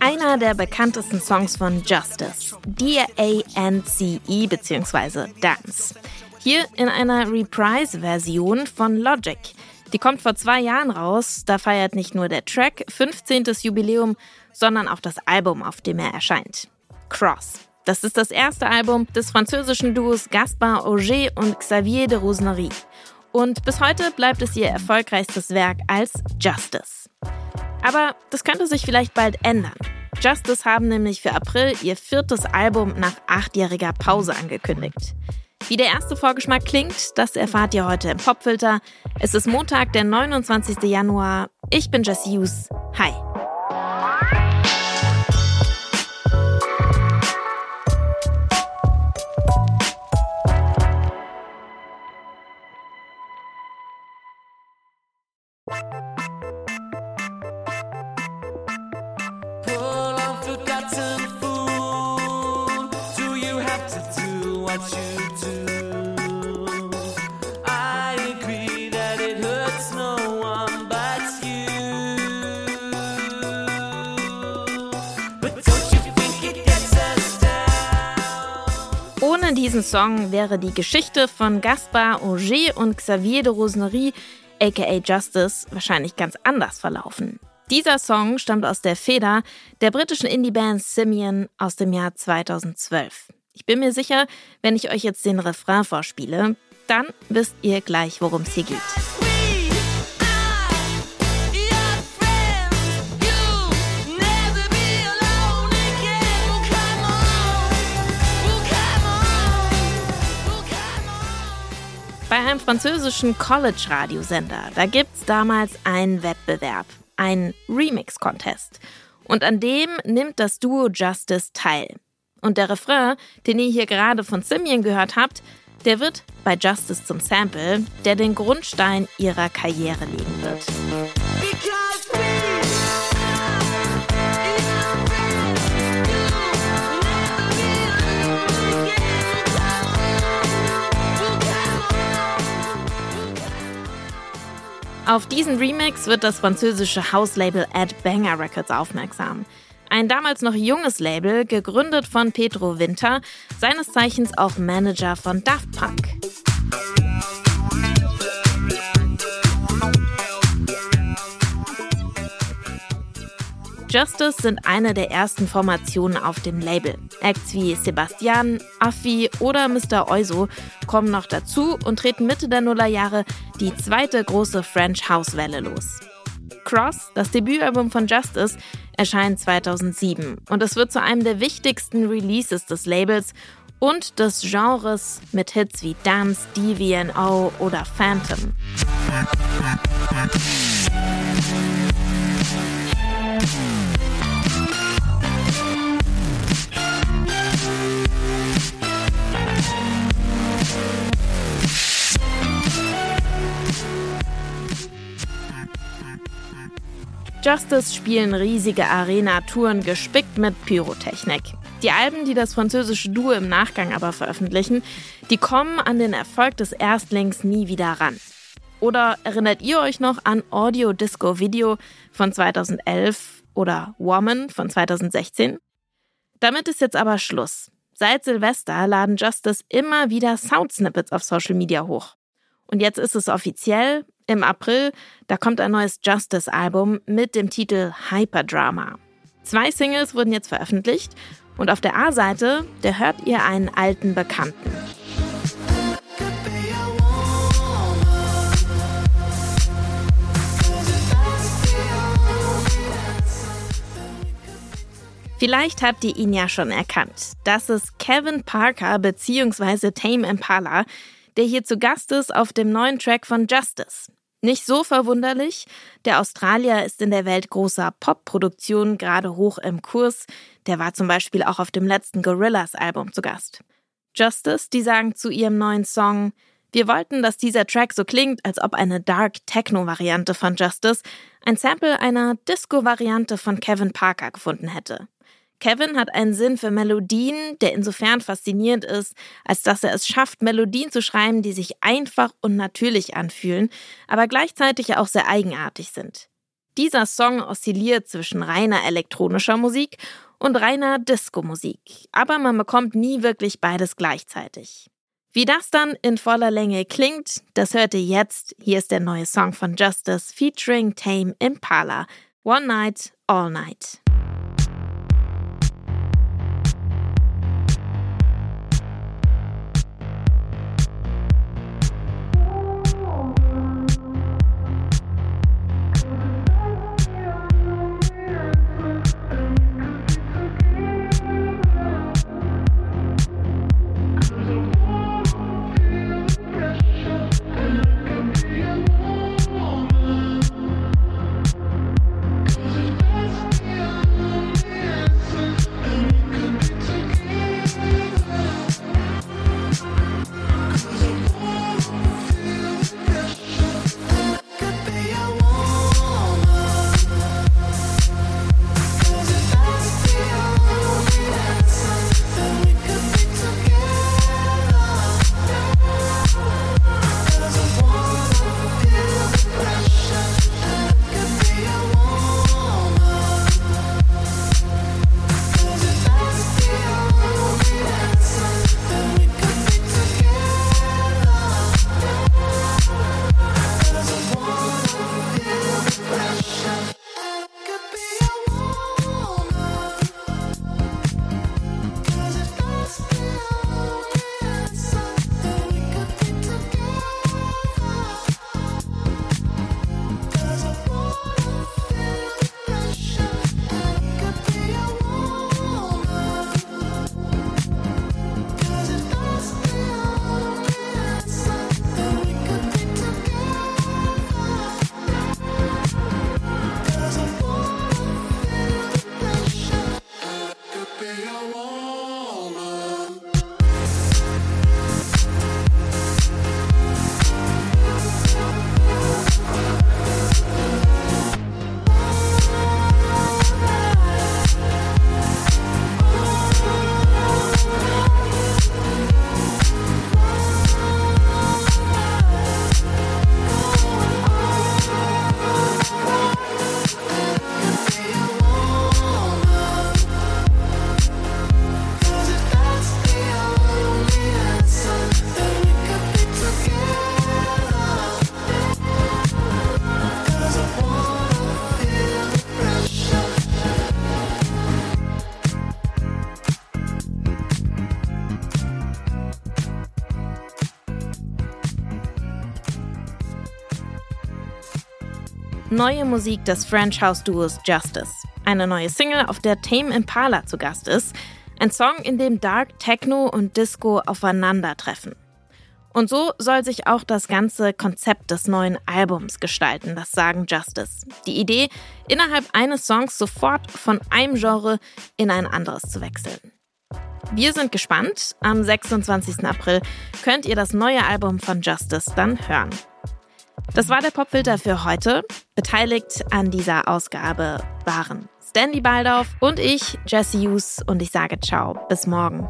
Einer der bekanntesten Songs von Justice, D-A-N-C-E bzw. Dance. Hier in einer Reprise-Version von Logic. Die kommt vor zwei Jahren raus. Da feiert nicht nur der Track 15. Jubiläum, sondern auch das Album, auf dem er erscheint. Cross. Das ist das erste Album des französischen Duos Gaspard Auger und Xavier de Rosnery. Und bis heute bleibt es ihr erfolgreichstes Werk als Justice. Aber das könnte sich vielleicht bald ändern. Justice haben nämlich für April ihr viertes Album nach achtjähriger Pause angekündigt. Wie der erste Vorgeschmack klingt, das erfahrt ihr heute im Popfilter. Es ist Montag, der 29. Januar. Ich bin Jessie Hughes. Hi. Ohne diesen Song wäre die Geschichte von Gaspard Auger und Xavier de Rosnery, aka Justice, wahrscheinlich ganz anders verlaufen. Dieser Song stammt aus der Feder der britischen Indie-Band Simeon aus dem Jahr 2012. Ich bin mir sicher, wenn ich euch jetzt den Refrain vorspiele, dann wisst ihr gleich, worum es hier geht. Bei einem französischen College-Radiosender, da gibt es damals einen Wettbewerb, einen Remix-Contest. Und an dem nimmt das Duo Justice teil. Und der Refrain, den ihr hier gerade von Simeon gehört habt, der wird bei Justice zum Sample, der den Grundstein ihrer Karriere legen wird. Auf diesen Remix wird das französische Hauslabel Ad Banger Records aufmerksam. Ein damals noch junges Label, gegründet von Pedro Winter, seines Zeichens auch Manager von Daft Punk. Justice sind eine der ersten Formationen auf dem Label. Acts wie Sebastian, Affi oder Mr. Oizo kommen noch dazu und treten Mitte der Nullerjahre die zweite große French House Welle los. Cross, das Debütalbum von Justice, erscheint 2007 und es wird zu einem der wichtigsten Releases des Labels und des Genres mit Hits wie Dance, DVNO oder Phantom. Justice spielen riesige Arena-Touren gespickt mit Pyrotechnik. Die Alben, die das französische Duo im Nachgang aber veröffentlichen, die kommen an den Erfolg des Erstlings nie wieder ran. Oder erinnert ihr euch noch an Audio Disco Video von 2011 oder Woman von 2016? Damit ist jetzt aber Schluss. Seit Silvester laden Justice immer wieder Soundsnippets auf Social Media hoch. Und jetzt ist es offiziell, im April, da kommt ein neues Justice-Album mit dem Titel Hyperdrama. Zwei Singles wurden jetzt veröffentlicht und auf der A-Seite, da hört ihr einen alten Bekannten. Vielleicht habt ihr ihn ja schon erkannt. Das ist Kevin Parker bzw. Tame Impala, der hier zu Gast ist auf dem neuen Track von Justice. Nicht so verwunderlich, der Australier ist in der Welt großer Pop-Produktionen gerade hoch im Kurs. Der war zum Beispiel auch auf dem letzten Gorillas-Album zu Gast. Justice, die sagen zu ihrem neuen Song, wir wollten, dass dieser Track so klingt, als ob eine Dark Techno-Variante von Justice ein Sample einer Disco-Variante von Kevin Parker gefunden hätte. Kevin hat einen Sinn für Melodien, der insofern faszinierend ist, als dass er es schafft, Melodien zu schreiben, die sich einfach und natürlich anfühlen, aber gleichzeitig auch sehr eigenartig sind. Dieser Song oszilliert zwischen reiner elektronischer Musik und reiner Disco-Musik, aber man bekommt nie wirklich beides gleichzeitig. Wie das dann in voller Länge klingt, das hört ihr jetzt. Hier ist der neue Song von Justice featuring Tame Impala. One Night, All Night. Neue Musik des French House Duos Justice. Eine neue Single, auf der Tame Impala zu Gast ist. Ein Song, in dem Dark, Techno und Disco aufeinandertreffen. Und so soll sich auch das ganze Konzept des neuen Albums gestalten, das sagen Justice. Die Idee, innerhalb eines Songs sofort von einem Genre in ein anderes zu wechseln. Wir sind gespannt. Am 26. April könnt ihr das neue Album von Justice dann hören. Das war der Popfilter für heute. Beteiligt an dieser Ausgabe waren Stanley Baldorf und ich, Jesse Hughes, und ich sage ciao, bis morgen.